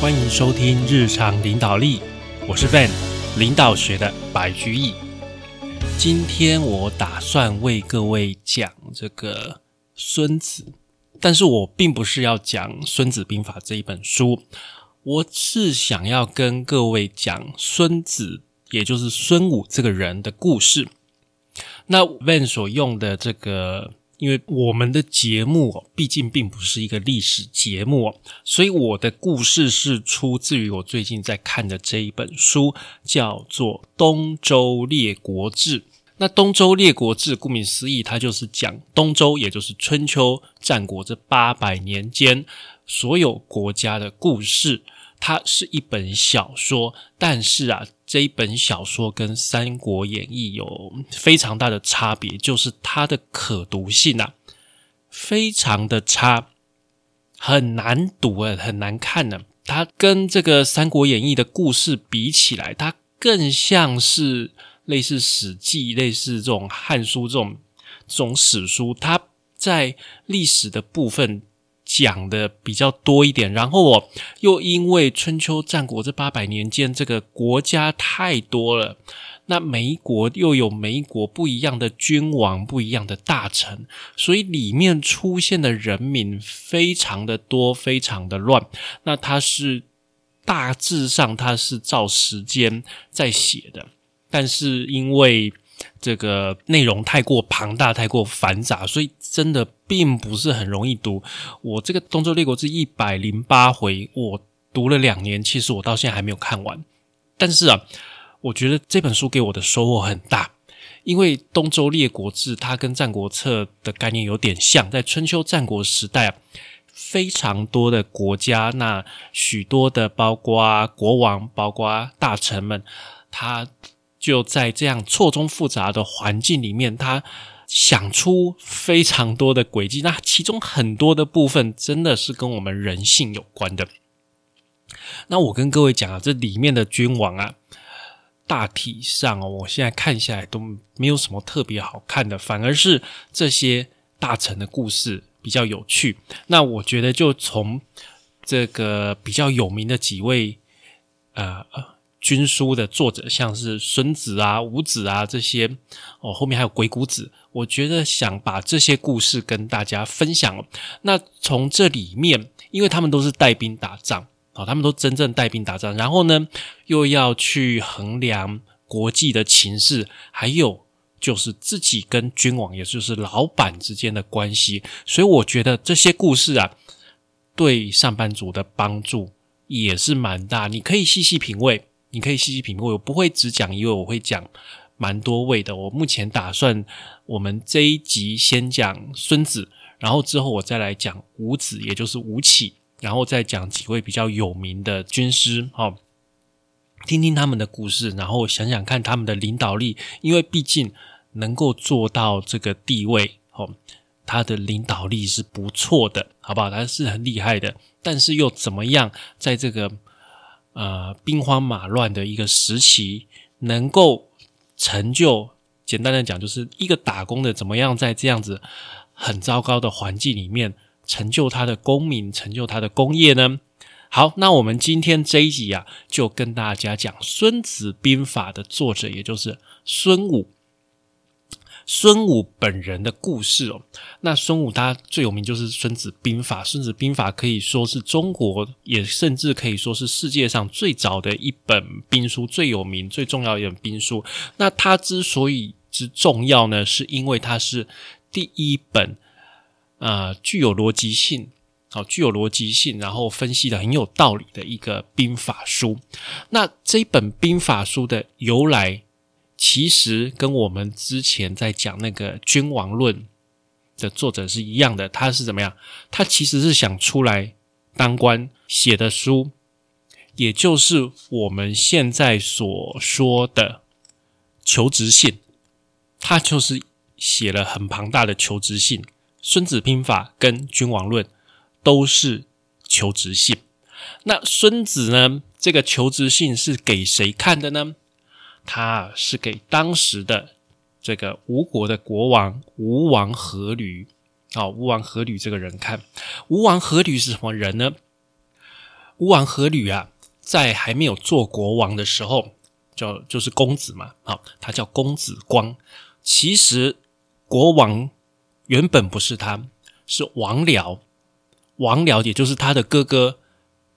欢迎收听日常领导力，我是 Ben，领导学的白居易。今天我打算为各位讲这个孙子，但是我并不是要讲《孙子兵法》这一本书，我是想要跟各位讲孙子，也就是孙武这个人的故事。那 Van 所用的这个。因为我们的节目毕竟并不是一个历史节目，所以我的故事是出自于我最近在看的这一本书，叫做《东周列国志》。那《东周列国志》顾名思义，它就是讲东周，也就是春秋战国这八百年间所有国家的故事。它是一本小说，但是啊。这一本小说跟《三国演义》有非常大的差别，就是它的可读性啊，非常的差，很难读啊，很难看呢。它跟这个《三国演义》的故事比起来，它更像是类似《史记》、类似这种《汉书》这种这种史书，它在历史的部分。讲的比较多一点，然后我又因为春秋战国这八百年间，这个国家太多了，那每一国又有每一国不一样的君王、不一样的大臣，所以里面出现的人民非常的多，非常的乱。那它是大致上它是照时间在写的，但是因为。这个内容太过庞大、太过繁杂，所以真的并不是很容易读。我这个《东周列国志》一百零八回，我读了两年，其实我到现在还没有看完。但是啊，我觉得这本书给我的收获很大，因为《东周列国志》它跟《战国策》的概念有点像，在春秋战国时代啊，非常多的国家，那许多的包括国王、包括大臣们，他。就在这样错综复杂的环境里面，他想出非常多的轨迹。那其中很多的部分真的是跟我们人性有关的。那我跟各位讲啊，这里面的君王啊，大体上哦，我现在看下来都没有什么特别好看的，反而是这些大臣的故事比较有趣。那我觉得就从这个比较有名的几位，呃。军书的作者像是孙子啊、伍子啊这些哦，后面还有鬼谷子。我觉得想把这些故事跟大家分享。那从这里面，因为他们都是带兵打仗啊，他们都真正带兵打仗，然后呢又要去衡量国际的情势，还有就是自己跟君王，也就是老板之间的关系。所以我觉得这些故事啊，对上班族的帮助也是蛮大。你可以细细品味。你可以细细品味，我不会只讲一位，我会讲蛮多位的。我目前打算，我们这一集先讲孙子，然后之后我再来讲五子，也就是吴起，然后再讲几位比较有名的军师，哦，听听他们的故事，然后想想看他们的领导力，因为毕竟能够做到这个地位，哦，他的领导力是不错的，好不好？他是很厉害的，但是又怎么样，在这个。呃，兵荒马乱的一个时期，能够成就，简单的讲，就是一个打工的怎么样在这样子很糟糕的环境里面成就他的功名，成就他的功业呢？好，那我们今天这一集啊，就跟大家讲《孙子兵法》的作者，也就是孙武。孙武本人的故事哦，那孙武他最有名就是《孙子兵法》，《孙子兵法》可以说是中国，也甚至可以说是世界上最早的一本兵书，最有名、最重要的一本兵书。那它之所以之重要呢，是因为它是第一本啊具有逻辑性，好具有逻辑性，然后分析的很有道理的一个兵法书。那这本兵法书的由来。其实跟我们之前在讲那个《君王论》的作者是一样的，他是怎么样？他其实是想出来当官写的书，也就是我们现在所说的求职信。他就是写了很庞大的求职信，《孙子兵法》跟《君王论》都是求职信。那孙子呢？这个求职信是给谁看的呢？他是给当时的这个吴国的国王吴王阖闾，啊，吴王阖闾这个人看。吴王阖闾是什么人呢？吴王阖闾啊，在还没有做国王的时候，叫就是公子嘛，好，他叫公子光。其实国王原本不是他，是王僚，王僚也就是他的哥哥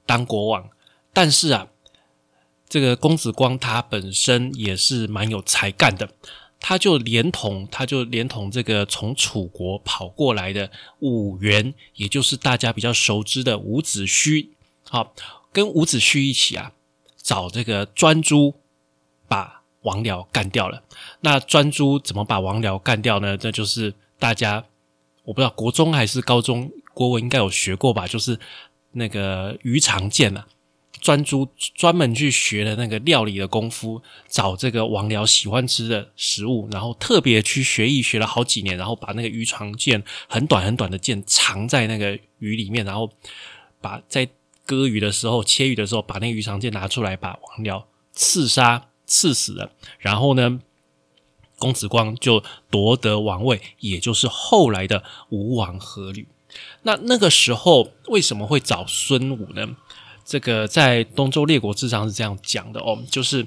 当国王。但是啊，这个公子光他本身也是蛮有才干的。他就连同他就连同这个从楚国跑过来的伍员，也就是大家比较熟知的伍子胥，好，跟伍子胥一起啊，找这个专诸把王僚干掉了。那专诸怎么把王僚干掉呢？这就是大家我不知道国中还是高中国文应该有学过吧，就是那个鱼肠剑啊。专注专门去学的那个料理的功夫，找这个王僚喜欢吃的食物，然后特别去学艺，学了好几年，然后把那个鱼肠剑很短很短的剑藏在那个鱼里面，然后把在割鱼的时候、切鱼的时候，把那个鱼肠剑拿出来，把王僚刺杀、刺死了。然后呢，公子光就夺得王位，也就是后来的吴王阖闾。那那个时候为什么会找孙武呢？这个在东周列国志上是这样讲的哦，就是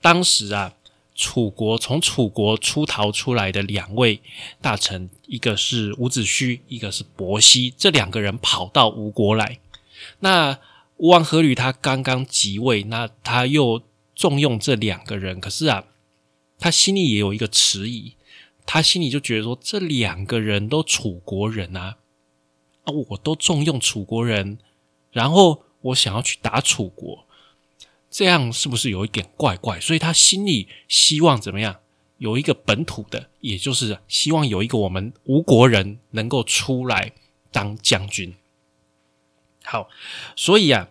当时啊，楚国从楚国出逃出来的两位大臣，一个是伍子胥，一个是伯希，这两个人跑到吴国来。那吴王阖闾他刚刚即位，那他又重用这两个人，可是啊，他心里也有一个迟疑，他心里就觉得说，这两个人都楚国人啊，啊，我都重用楚国人，然后。我想要去打楚国，这样是不是有一点怪怪？所以他心里希望怎么样？有一个本土的，也就是希望有一个我们吴国人能够出来当将军。好，所以啊，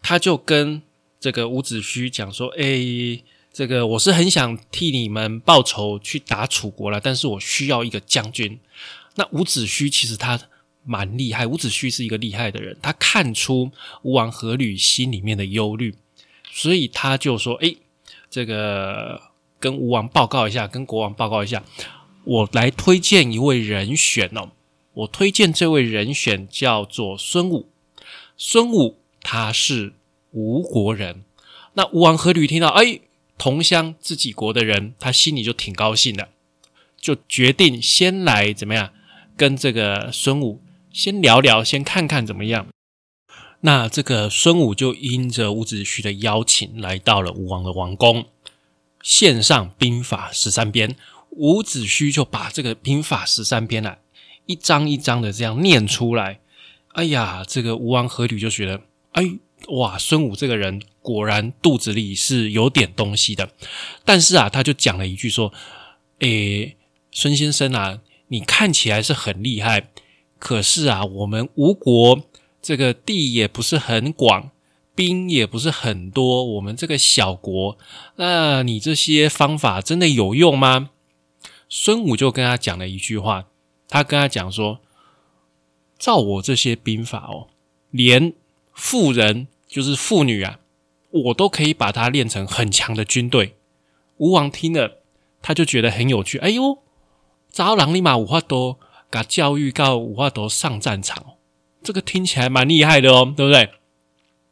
他就跟这个伍子胥讲说：“哎，这个我是很想替你们报仇，去打楚国了，但是我需要一个将军。”那伍子胥其实他。蛮厉害，伍子胥是一个厉害的人，他看出吴王阖闾心里面的忧虑，所以他就说：“哎，这个跟吴王报告一下，跟国王报告一下，我来推荐一位人选哦。我推荐这位人选叫做孙武。孙武他是吴国人。那吴王阖闾听到，哎，同乡自己国的人，他心里就挺高兴的，就决定先来怎么样跟这个孙武。”先聊聊，先看看怎么样。那这个孙武就因着伍子胥的邀请，来到了吴王的王宫，献上兵法十三篇。伍子胥就把这个兵法十三篇啊，一张一张的这样念出来。哎呀，这个吴王阖闾就觉得，哎哇，孙武这个人果然肚子里是有点东西的。但是啊，他就讲了一句说：“诶，孙先生啊，你看起来是很厉害。”可是啊，我们吴国这个地也不是很广，兵也不是很多，我们这个小国，那你这些方法真的有用吗？孙武就跟他讲了一句话，他跟他讲说：“照我这些兵法哦，连妇人就是妇女啊，我都可以把它练成很强的军队。”吴王听了，他就觉得很有趣。哎呦，招狼立马五花多。把教育到五花头上战场，这个听起来蛮厉害的哦，对不对？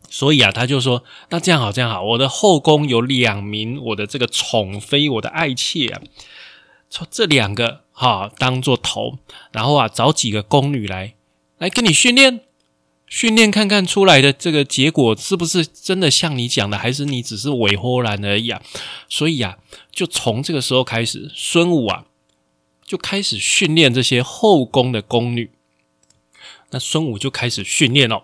所以啊，他就说：“那这样好，这样好，我的后宫有两名我的这个宠妃，我的爱妾啊，从这两个哈当做头，然后啊找几个宫女来来跟你训练，训练看看出来的这个结果是不是真的像你讲的，还是你只是伪豁然而已啊？所以啊，就从这个时候开始，孙武啊。”就开始训练这些后宫的宫女，那孙武就开始训练哦。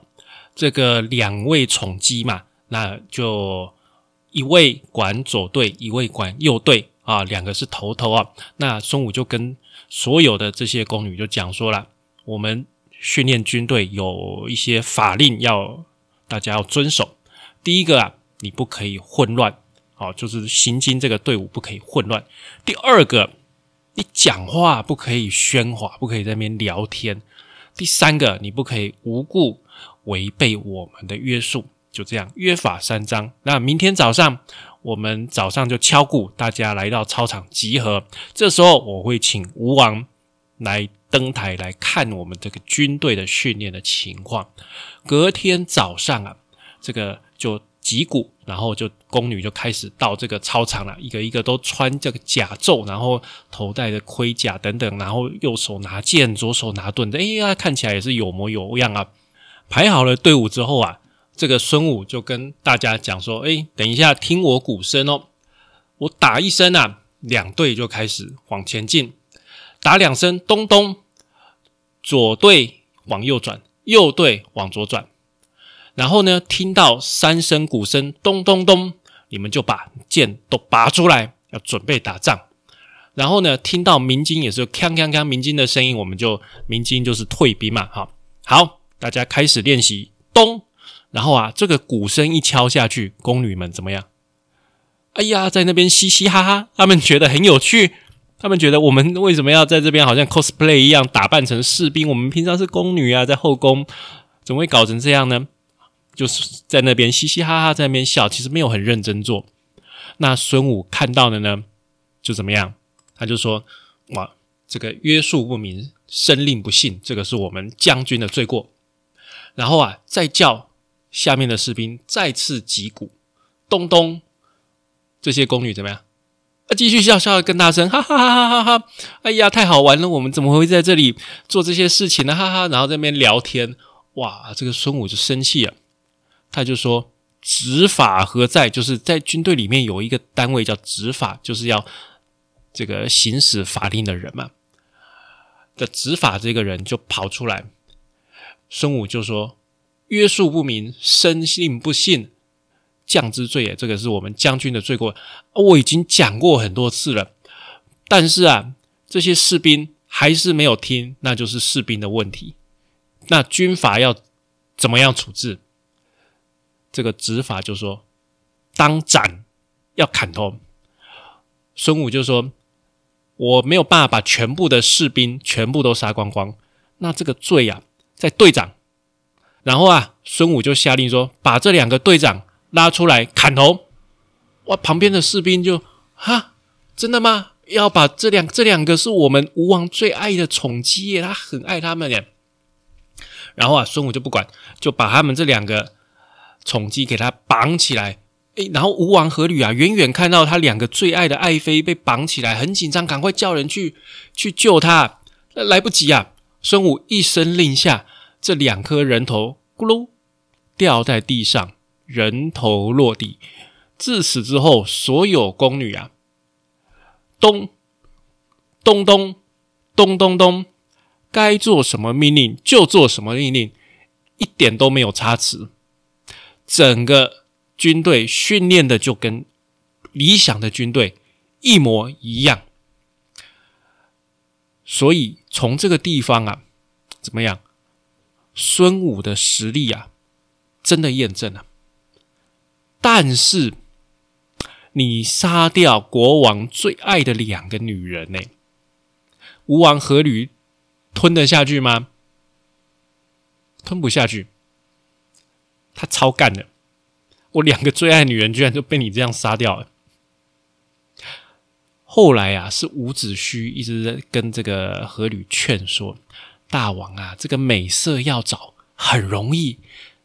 这个两位宠姬嘛，那就一位管左队，一位管右队啊，两个是头头啊。那孙武就跟所有的这些宫女就讲说了，我们训练军队有一些法令要大家要遵守。第一个啊，你不可以混乱，好，就是行经这个队伍不可以混乱。第二个。你讲话不可以喧哗，不可以在那边聊天。第三个，你不可以无故违背我们的约束。就这样，约法三章。那明天早上，我们早上就敲鼓，大家来到操场集合。这时候，我会请吴王来登台来看我们这个军队的训练的情况。隔天早上啊，这个就击鼓，然后就宫女就开始到这个操场了，一个一个都穿这个甲胄，然后头戴的盔甲等等，然后右手拿剑，左手拿盾的，哎呀，看起来也是有模有样啊。排好了队伍之后啊，这个孙武就跟大家讲说：“哎，等一下，听我鼓声哦，我打一声啊，两队就开始往前进，打两声，咚咚，左队往右转，右队往左转。”然后呢，听到三声鼓声，咚咚咚，你们就把剑都拔出来，要准备打仗。然后呢，听到鸣金也是锵锵锵鸣金的声音，我们就鸣金就是退兵嘛。好，好，大家开始练习。咚，然后啊，这个鼓声一敲下去，宫女们怎么样？哎呀，在那边嘻嘻哈哈，他们觉得很有趣。他们觉得我们为什么要在这边好像 cosplay 一样打扮成士兵？我们平常是宫女啊，在后宫，怎么会搞成这样呢？就是在那边嘻嘻哈哈，在那边笑，其实没有很认真做。那孙武看到的呢，就怎么样？他就说：“哇，这个约束不明，申令不信，这个是我们将军的罪过。”然后啊，再叫下面的士兵再次击鼓，咚咚，这些宫女怎么样？啊，继续笑笑的更大声，哈哈哈哈哈哈！哎呀，太好玩了！我们怎么会在这里做这些事情呢？哈哈！然后在那边聊天，哇，这个孙武就生气了。他就说：“执法何在？就是在军队里面有一个单位叫执法，就是要这个行使法令的人嘛。的执法这个人就跑出来，孙武就说：‘约束不明，生信不信，将之罪也。’这个是我们将军的罪过。我已经讲过很多次了，但是啊，这些士兵还是没有听，那就是士兵的问题。那军法要怎么样处置？”这个执法就说当斩要砍头，孙武就说我没有办法把全部的士兵全部都杀光光，那这个罪呀在队长。然后啊，孙武就下令说把这两个队长拉出来砍头。哇，旁边的士兵就哈，真的吗？要把这两这两个是我们吴王最爱的宠姬耶，他很爱他们耶。然后啊，孙武就不管，就把他们这两个。宠姬给他绑起来，诶，然后吴王阖闾啊，远远看到他两个最爱的爱妃被绑起来，很紧张，赶快叫人去去救他。来不及啊！孙武一声令下，这两颗人头咕噜掉在地上，人头落地。自此之后，所有宫女啊，咚咚咚咚咚咚，该做什么命令就做什么命令，一点都没有差池。整个军队训练的就跟理想的军队一模一样，所以从这个地方啊，怎么样？孙武的实力啊，真的验证了。但是你杀掉国王最爱的两个女人呢？吴王阖闾吞得下去吗？吞不下去。他超干的，我两个最爱女人居然就被你这样杀掉了。后来啊，是伍子胥一直在跟这个阖闾劝说大王啊，这个美色要找很容易，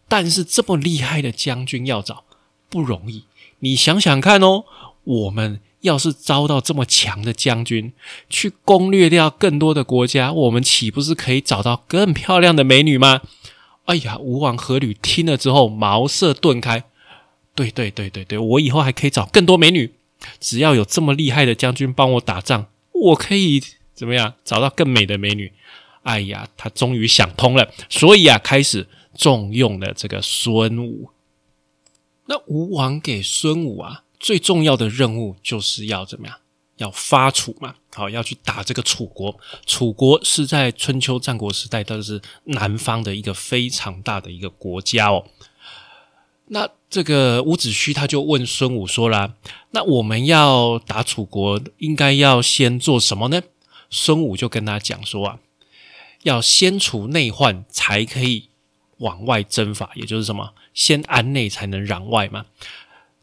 但是这么厉害的将军要找不容易。你想想看哦，我们要是招到这么强的将军，去攻略掉更多的国家，我们岂不是可以找到更漂亮的美女吗？哎呀，吴王阖闾听了之后茅塞顿开。对对对对对，我以后还可以找更多美女。只要有这么厉害的将军帮我打仗，我可以怎么样找到更美的美女？哎呀，他终于想通了，所以啊，开始重用了这个孙武。那吴王给孙武啊最重要的任务就是要怎么样？要发楚嘛，好要去打这个楚国。楚国是在春秋战国时代，它是南方的一个非常大的一个国家哦。那这个伍子胥他就问孙武说啦：“那我们要打楚国，应该要先做什么呢？”孙武就跟他讲说啊：“要先除内患，才可以往外征伐，也就是什么，先安内才能攘外嘛。”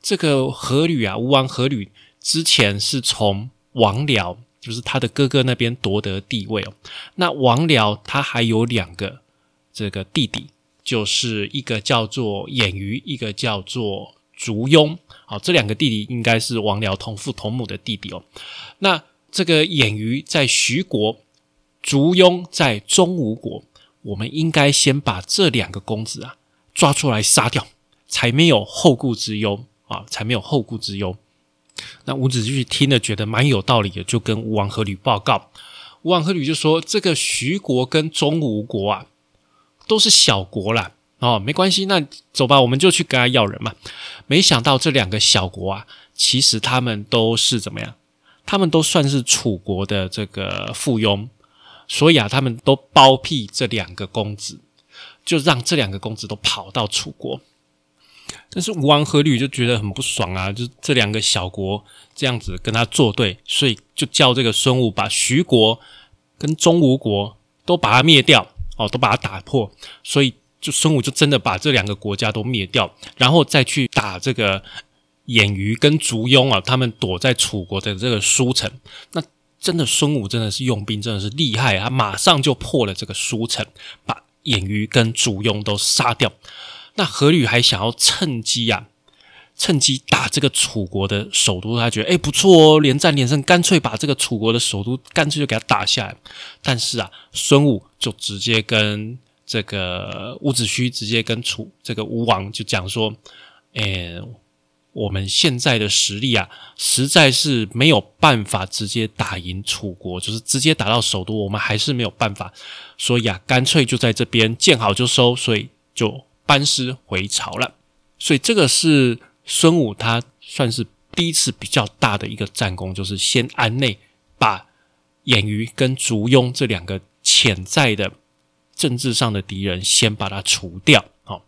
这个阖闾啊，吴王阖闾。之前是从王僚，就是他的哥哥那边夺得地位哦。那王僚他还有两个这个弟弟，就是一个叫做偃瑜，一个叫做烛庸。好，这两个弟弟应该是王僚同父同母的弟弟哦。那这个偃瑜在徐国，烛庸在中吴国，我们应该先把这两个公子啊抓出来杀掉，才没有后顾之忧啊，才没有后顾之忧。那伍子胥听了觉得蛮有道理的，就跟吴王阖闾报告。吴王阖闾就说：“这个徐国跟中吴国啊，都是小国啦，哦，没关系，那走吧，我们就去跟他要人嘛。”没想到这两个小国啊，其实他们都是怎么样？他们都算是楚国的这个附庸，所以啊，他们都包庇这两个公子，就让这两个公子都跑到楚国。但是吴王阖闾就觉得很不爽啊，就这两个小国这样子跟他作对，所以就叫这个孙武把徐国跟中吴国都把它灭掉，哦，都把它打破。所以就孙武就真的把这两个国家都灭掉，然后再去打这个偃瑜跟烛庸啊，他们躲在楚国的这个书城。那真的孙武真的是用兵真的是厉害啊，马上就破了这个书城，把偃瑜跟烛庸都杀掉。那阖闾还想要趁机啊，趁机打这个楚国的首都，他觉得哎不错哦，连战连胜，干脆把这个楚国的首都干脆就给他打下来。但是啊，孙武就直接跟这个伍子胥直接跟楚这个吴王就讲说，哎，我们现在的实力啊，实在是没有办法直接打赢楚国，就是直接打到首都，我们还是没有办法，所以啊，干脆就在这边见好就收，所以就。班师回朝了，所以这个是孙武他算是第一次比较大的一个战功，就是先安内把偃瑜跟烛庸这两个潜在的政治上的敌人先把它除掉。好，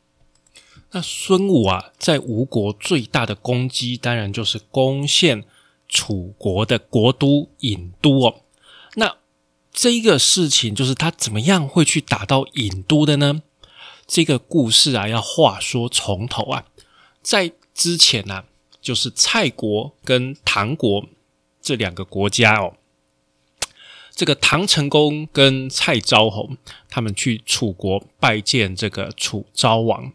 那孙武啊，在吴国最大的攻击，当然就是攻陷楚国的国都郢都哦。那这一个事情，就是他怎么样会去打到郢都的呢？这个故事啊，要话说从头啊，在之前呢，就是蔡国跟唐国这两个国家哦，这个唐成功跟蔡昭侯他们去楚国拜见这个楚昭王。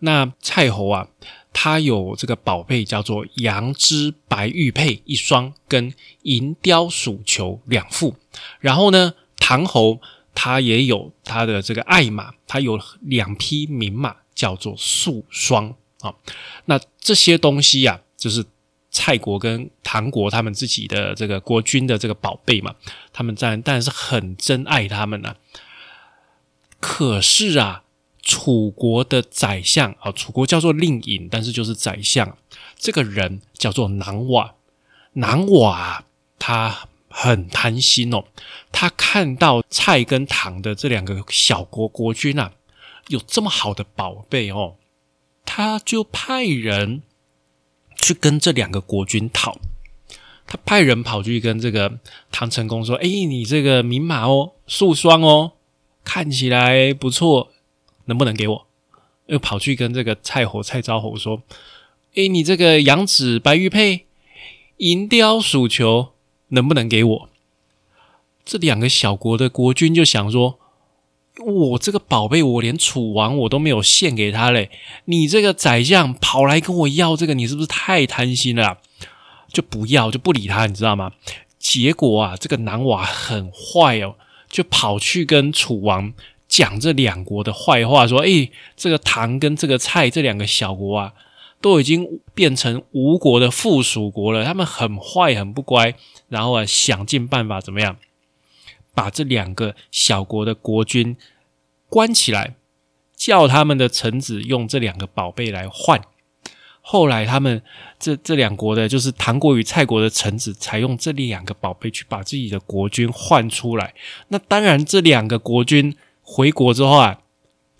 那蔡侯啊，他有这个宝贝叫做羊脂白玉佩一双，跟银雕鼠球两副。然后呢，唐侯。他也有他的这个爱马，他有两匹名马，叫做素双啊。那这些东西呀，就是蔡国跟唐国他们自己的这个国君的这个宝贝嘛。他们然当然是很珍爱他们呢。可是啊，楚国的宰相啊，楚国叫做令尹，但是就是宰相，这个人叫做南瓦。南瓦他。很贪心哦，他看到蔡跟唐的这两个小国国君啊，有这么好的宝贝哦，他就派人去跟这两个国君讨。他派人跑去跟这个唐成功说：“哎，你这个名马哦，素双哦，看起来不错，能不能给我？”又跑去跟这个蔡侯蔡昭侯说：“哎，你这个羊脂白玉佩，银雕鼠球。”能不能给我这两个小国的国君就想说，我这个宝贝，我连楚王我都没有献给他嘞，你这个宰相跑来跟我要这个，你是不是太贪心了？就不要，就不理他，你知道吗？结果啊，这个南娃很坏哦，就跑去跟楚王讲这两国的坏话，说：“诶，这个唐跟这个蔡这两个小国啊。”都已经变成吴国的附属国了，他们很坏，很不乖，然后啊，想尽办法怎么样，把这两个小国的国君关起来，叫他们的臣子用这两个宝贝来换。后来他们这这两国的，就是唐国与蔡国的臣子，才用这两个宝贝去把自己的国君换出来。那当然，这两个国君回国之后啊，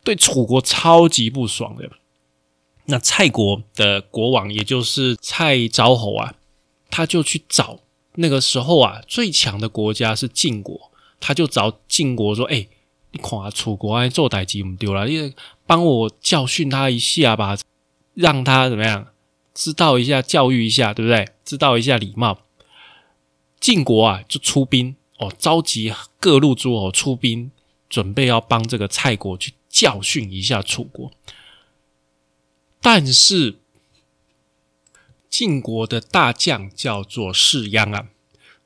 对楚国超级不爽的。那蔡国的国王，也就是蔡昭侯啊，他就去找那个时候啊最强的国家是晋国，他就找晋国说：“哎，你看啊楚国爱做歹机，我们丢了，你帮我教训他一下吧，让他怎么样，知道一下教育一下，对不对？知道一下礼貌。”晋国啊就出兵哦，召集各路诸侯出兵，准备要帮这个蔡国去教训一下楚国。但是晋国的大将叫做士鞅啊，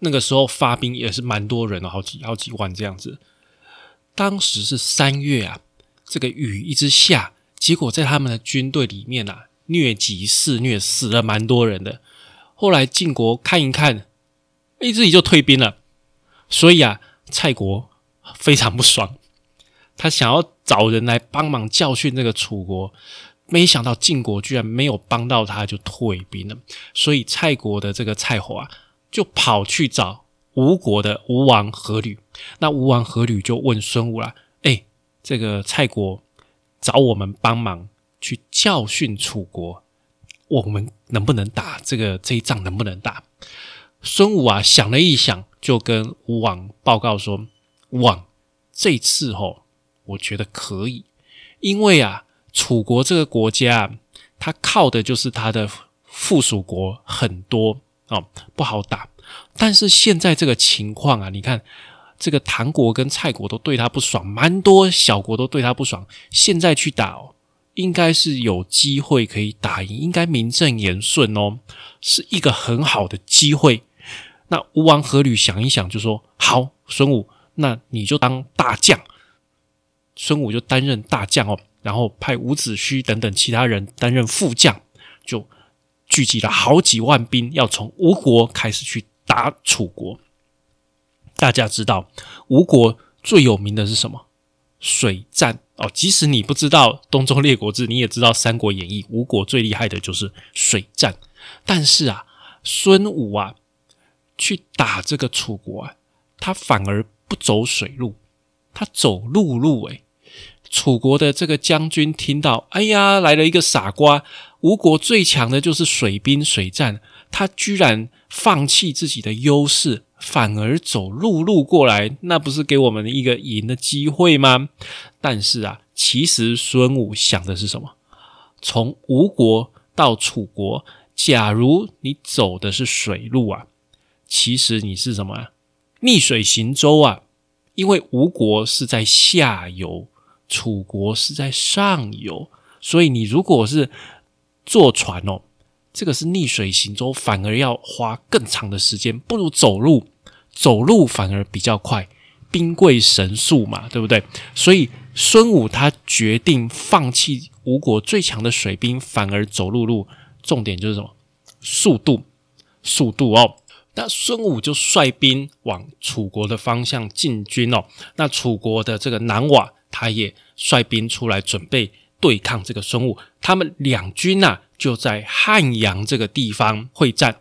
那个时候发兵也是蛮多人的，好几好几万这样子。当时是三月啊，这个雨一直下，结果在他们的军队里面啊，疟疾肆虐，死了蛮多人的。后来晋国看一看，哎，自己就退兵了。所以啊，蔡国非常不爽，他想要找人来帮忙教训这个楚国。没想到晋国居然没有帮到他，就退兵了。所以蔡国的这个蔡侯啊，就跑去找吴国的吴王阖闾。那吴王阖闾就问孙武了：“哎，这个蔡国找我们帮忙去教训楚国，我们能不能打这个这一仗？能不能打？”孙武啊想了一想，就跟吴王报告说：“吴王，这次吼，我觉得可以，因为啊。”楚国这个国家，它靠的就是它的附属国很多哦，不好打。但是现在这个情况啊，你看这个唐国跟蔡国都对他不爽，蛮多小国都对他不爽。现在去打，哦，应该是有机会可以打赢，应该名正言顺哦，是一个很好的机会。那吴王阖闾想一想，就说：“好，孙武，那你就当大将。”孙武就担任大将哦。然后派伍子胥等等其他人担任副将，就聚集了好几万兵，要从吴国开始去打楚国。大家知道吴国最有名的是什么？水战哦。即使你不知道《东周列国志》，你也知道《三国演义》，吴国最厉害的就是水战。但是啊，孙武啊，去打这个楚国啊，他反而不走水路，他走陆路诶楚国的这个将军听到，哎呀，来了一个傻瓜！吴国最强的就是水兵水战，他居然放弃自己的优势，反而走陆路过来，那不是给我们一个赢的机会吗？但是啊，其实孙武想的是什么？从吴国到楚国，假如你走的是水路啊，其实你是什么？逆水行舟啊！因为吴国是在下游。楚国是在上游，所以你如果是坐船哦，这个是逆水行舟，反而要花更长的时间，不如走路。走路反而比较快，兵贵神速嘛，对不对？所以孙武他决定放弃吴国最强的水兵，反而走陆路。重点就是什么？速度，速度哦。那孙武就率兵往楚国的方向进军哦。那楚国的这个南瓦。他也率兵出来准备对抗这个孙武，他们两军呐就在汉阳这个地方会战。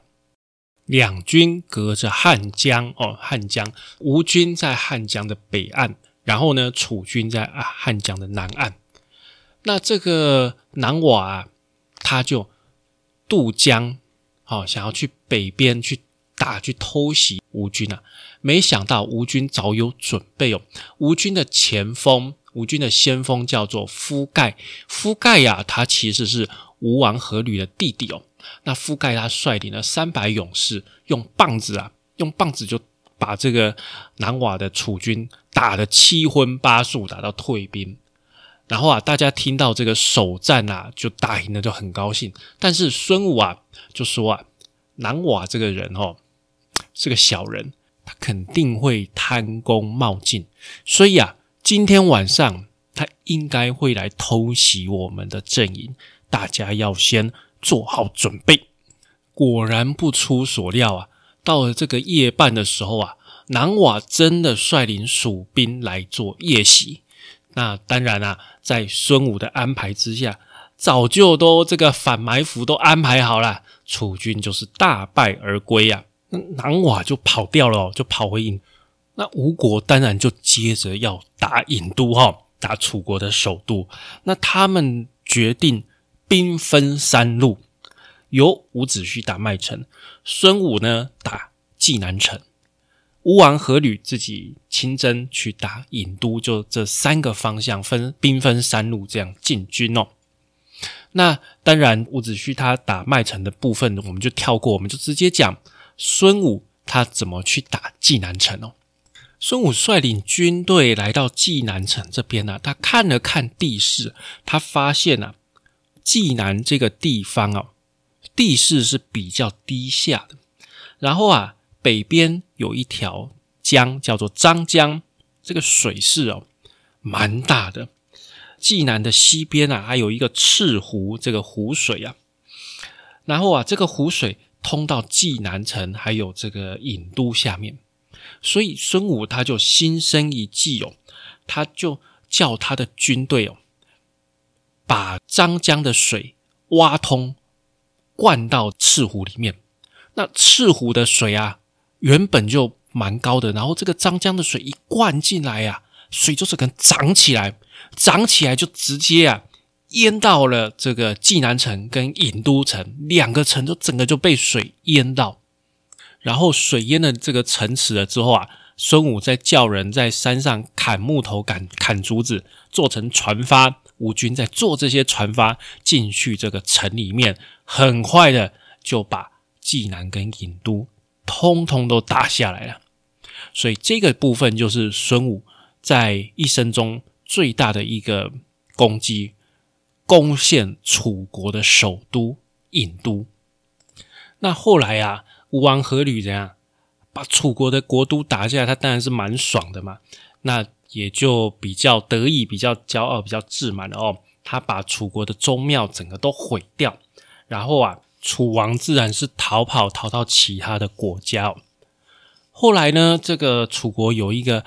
两军隔着汉江哦，汉江，吴军在汉江的北岸，然后呢，楚军在啊汉江的南岸。那这个南瓦啊，他就渡江，哦，想要去北边去打，去偷袭吴军啊。没想到吴军早有准备哦，吴军的前锋。吴军的先锋叫做夫盖，夫盖呀，他其实是吴王阖闾的弟弟哦。那夫盖他率领了三百勇士，用棒子啊，用棒子就把这个南瓦的楚军打得七荤八素，打到退兵。然后啊，大家听到这个首战啊，就打赢了，就很高兴。但是孙武啊，就说啊，南瓦这个人哦，是个小人，他肯定会贪功冒进，所以啊。今天晚上他应该会来偷袭我们的阵营，大家要先做好准备。果然不出所料啊，到了这个夜半的时候啊，南瓦真的率领蜀兵来做夜袭。那当然啊，在孙武的安排之下，早就都这个反埋伏都安排好了，楚军就是大败而归啊。南瓦就跑掉了，就跑回营。那吴国当然就接着要打郢都哈，打楚国的首都。那他们决定兵分三路，由伍子胥打麦城，孙武呢打济南城，吴王阖闾自己亲征去打郢都，就这三个方向分兵分三路这样进军哦。那当然，伍子胥他打麦城的部分，我们就跳过，我们就直接讲孙武他怎么去打济南城哦。孙武率领军队来到济南城这边呢，他看了看地势，他发现啊，济南这个地方啊，地势是比较低下的。然后啊，北边有一条江叫做漳江，这个水势哦蛮大的。济南的西边啊，还有一个赤湖，这个湖水啊。然后啊，这个湖水通到济南城，还有这个郢都下面。所以孙武他就心生一计哦，他就叫他的军队哦，把漳江的水挖通，灌到赤湖里面。那赤湖的水啊，原本就蛮高的，然后这个漳江的水一灌进来呀，水就整个涨起来，涨起来就直接啊淹到了这个济南城跟郢都城两个城，都整个就被水淹到。然后水淹了这个城池了之后啊，孙武再叫人在山上砍木头、砍砍竹子，做成船帆。吴军在做这些船帆进去这个城里面，很快的就把济南跟郢都通通都打下来了。所以这个部分就是孙武在一生中最大的一个攻击，攻陷楚国的首都郢都。那后来啊。吴王阖闾怎样把楚国的国都打下来？他当然是蛮爽的嘛。那也就比较得意、比较骄傲、比较自满了哦。他把楚国的宗庙整个都毁掉，然后啊，楚王自然是逃跑，逃到其他的国家。后来呢，这个楚国有一个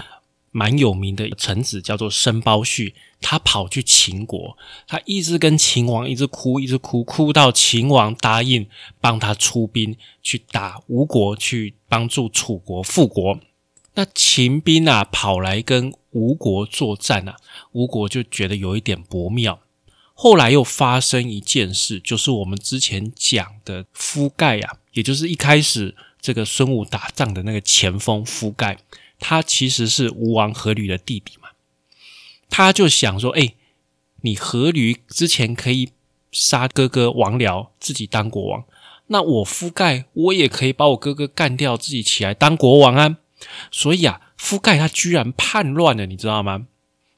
蛮有名的臣子，叫做申包胥。他跑去秦国，他一直跟秦王一直哭，一直哭，哭到秦王答应帮他出兵去打吴国，去帮助楚国复国。那秦兵啊跑来跟吴国作战啊，吴国就觉得有一点不妙。后来又发生一件事，就是我们之前讲的夫盖啊，也就是一开始这个孙武打仗的那个前锋夫盖，他其实是吴王阖闾的弟弟嘛。他就想说：“哎，你阖闾之前可以杀哥哥王僚，自己当国王。那我夫盖，我也可以把我哥哥干掉，自己起来当国王啊。所以啊，夫盖他居然叛乱了，你知道吗？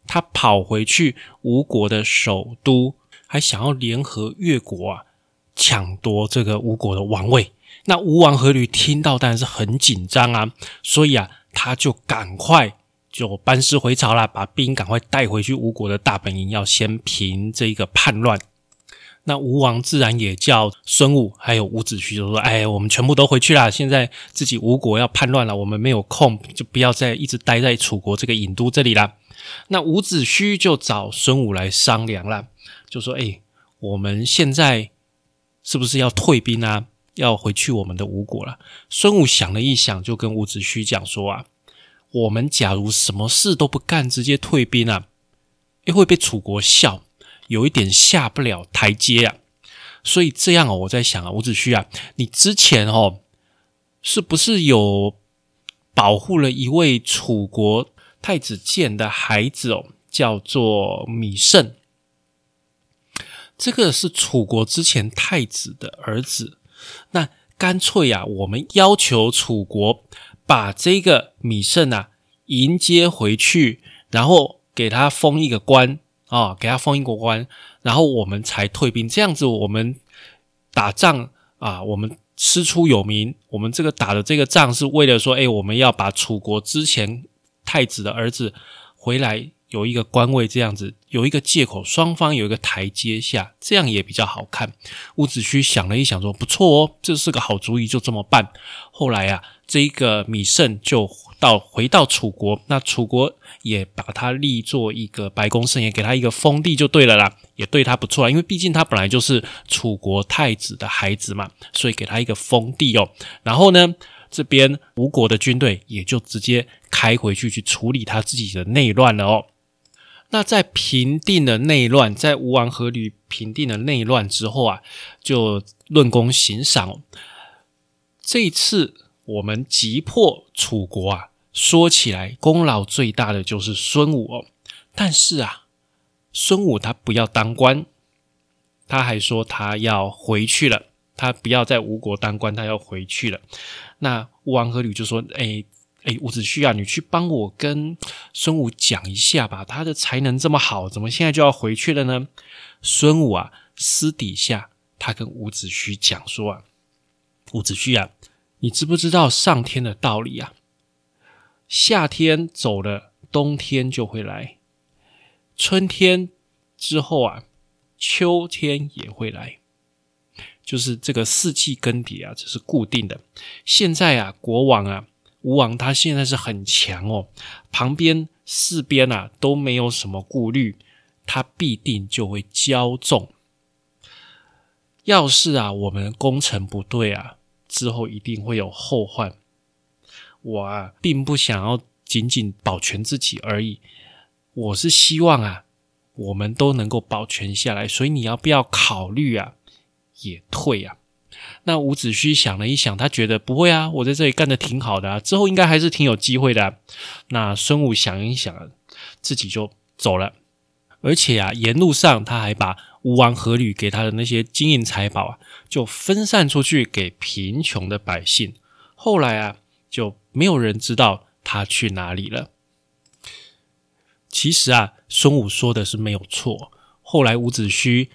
他跑回去吴国的首都，还想要联合越国啊，抢夺这个吴国的王位。那吴王阖闾听到当然是很紧张啊，所以啊，他就赶快。”就班师回朝了，把兵赶快带回去吴国的大本营，要先平这一个叛乱。那吴王自然也叫孙武还有伍子胥，就说：“哎，我们全部都回去啦。现在自己吴国要叛乱了，我们没有空，就不要再一直待在楚国这个郢都这里了。”那伍子胥就找孙武来商量了，就说：“哎，我们现在是不是要退兵啊？要回去我们的吴国了？”孙武想了一想，就跟伍子胥讲说：“啊。”我们假如什么事都不干，直接退兵啊，又会被楚国笑，有一点下不了台阶啊。所以这样哦，我在想啊，伍子胥啊，你之前哦，是不是有保护了一位楚国太子建的孩子哦，叫做芈胜？这个是楚国之前太子的儿子。那干脆啊，我们要求楚国。把这个米胜啊迎接回去，然后给他封一个官啊，给他封一个官，然后我们才退兵。这样子，我们打仗啊，我们师出有名。我们这个打的这个仗是为了说，哎，我们要把楚国之前太子的儿子回来。有一个官位这样子，有一个借口，双方有一个台阶下，这样也比较好看。伍子胥想了一想，说：“不错哦，这是个好主意，就这么办。”后来啊，这个米胜就到回到楚国，那楚国也把他立作一个白宫圣，也给他一个封地，就对了啦，也对他不错因为毕竟他本来就是楚国太子的孩子嘛，所以给他一个封地哦。然后呢？这边吴国的军队也就直接开回去去处理他自己的内乱了哦。那在平定了内乱，在吴王阖闾平定了内乱之后啊，就论功行赏。这次我们击破楚国啊，说起来功劳最大的就是孙武哦。但是啊，孙武他不要当官，他还说他要回去了，他不要在吴国当官，他要回去了。那吴王阖闾就说：“哎，哎，伍子胥啊，你去帮我跟孙武讲一下吧，他的才能这么好，怎么现在就要回去了呢？孙武啊，私底下他跟伍子胥讲说啊，伍子胥啊，你知不知道上天的道理啊？夏天走了，冬天就会来；春天之后啊，秋天也会来。就是这个四季更迭啊，这是固定的。现在啊，国王啊。吴王他现在是很强哦，旁边四边啊都没有什么顾虑，他必定就会骄纵。要是啊我们攻城不对啊，之后一定会有后患。我啊并不想要仅仅保全自己而已，我是希望啊我们都能够保全下来。所以你要不要考虑啊也退啊？那伍子胥想了一想，他觉得不会啊，我在这里干的挺好的啊，之后应该还是挺有机会的。那孙武想一想，自己就走了。而且啊，沿路上他还把吴王阖闾给他的那些金银财宝啊，就分散出去给贫穷的百姓。后来啊，就没有人知道他去哪里了。其实啊，孙武说的是没有错。后来伍子胥。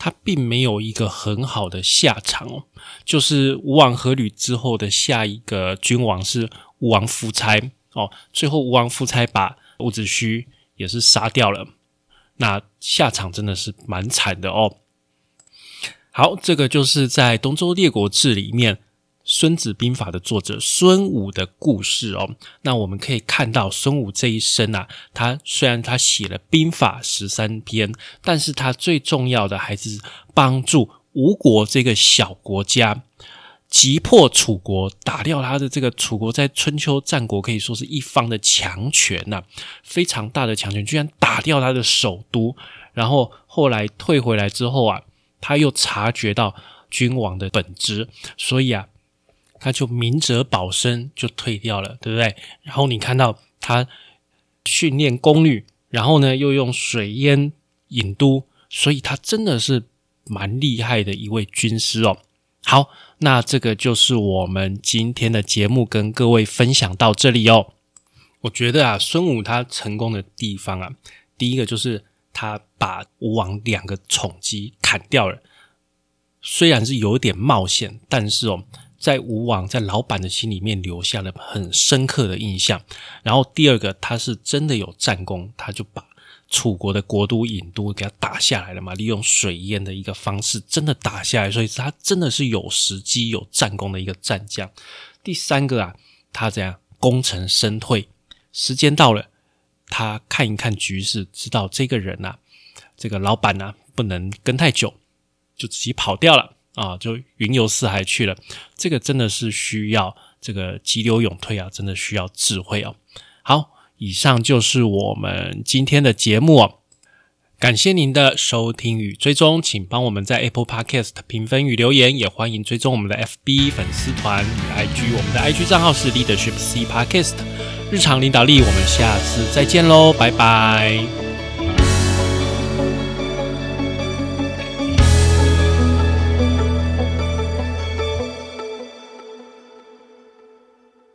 他并没有一个很好的下场哦，就是吴王阖闾之后的下一个君王是吴王夫差哦，最后吴王夫差把伍子胥也是杀掉了，那下场真的是蛮惨的哦。好，这个就是在《东周列国志》里面。《孙子兵法》的作者孙武的故事哦，那我们可以看到孙武这一生啊，他虽然他写了兵法十三篇，但是他最重要的还是帮助吴国这个小国家击破楚国，打掉他的这个楚国在春秋战国可以说是一方的强权呐，非常大的强权，居然打掉他的首都，然后后来退回来之后啊，他又察觉到君王的本质，所以啊。他就明哲保身，就退掉了，对不对？然后你看到他训练宫女，然后呢又用水淹郢都，所以他真的是蛮厉害的一位军师哦。好，那这个就是我们今天的节目，跟各位分享到这里哦。我觉得啊，孙武他成功的地方啊，第一个就是他把吴王两个宠姬砍掉了，虽然是有点冒险，但是哦。在吴王在老板的心里面留下了很深刻的印象。然后第二个，他是真的有战功，他就把楚国的国都郢都给他打下来了嘛，利用水淹的一个方式，真的打下来，所以他真的是有时机、有战功的一个战将。第三个啊，他怎样功成身退，时间到了，他看一看局势，知道这个人呐，这个老板呐，不能跟太久，就自己跑掉了。啊，就云游四海去了，这个真的是需要这个急流勇退啊，真的需要智慧哦。好，以上就是我们今天的节目哦，感谢您的收听与追踪，请帮我们在 Apple Podcast 评分与留言，也欢迎追踪我们的 FB 粉丝团与 IG，我们的 IG 账号是 Leadership C Podcast，日常领导力，我们下次再见喽，拜拜。